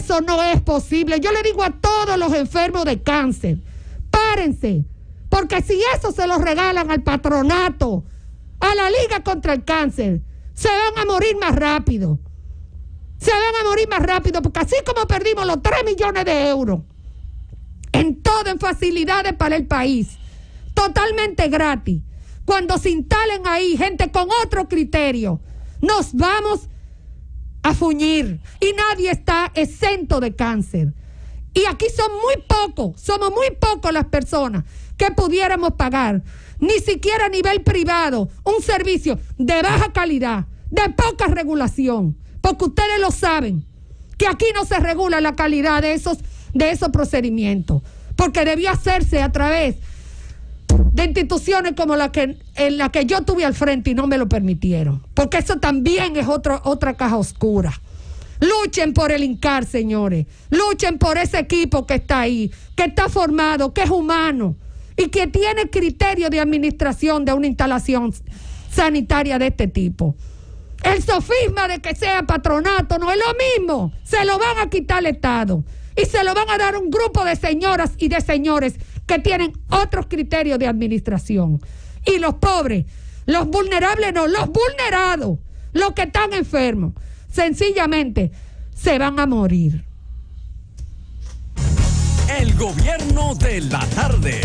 Eso no es posible. Yo le digo a todos los enfermos de cáncer, párense, porque si eso se lo regalan al patronato, a la Liga contra el Cáncer, se van a morir más rápido. Se van a morir más rápido, porque así como perdimos los 3 millones de euros en todo, en facilidades para el país, totalmente gratis, cuando se instalen ahí gente con otro criterio, nos vamos a fuñir. Y nadie está exento de cáncer. Y aquí son muy pocos, somos muy pocos las personas que pudiéramos pagar, ni siquiera a nivel privado, un servicio de baja calidad, de poca regulación, porque ustedes lo saben, que aquí no se regula la calidad de esos, de esos procedimientos, porque debió hacerse a través instituciones como la que, en la que yo tuve al frente y no me lo permitieron. Porque eso también es otro, otra caja oscura. Luchen por el INCAR, señores. Luchen por ese equipo que está ahí, que está formado, que es humano y que tiene criterio de administración de una instalación sanitaria de este tipo. El sofisma de que sea patronato no es lo mismo. Se lo van a quitar al Estado y se lo van a dar un grupo de señoras y de señores que tienen otros criterios de administración. Y los pobres, los vulnerables no, los vulnerados, los que están enfermos, sencillamente se van a morir. El gobierno de la tarde.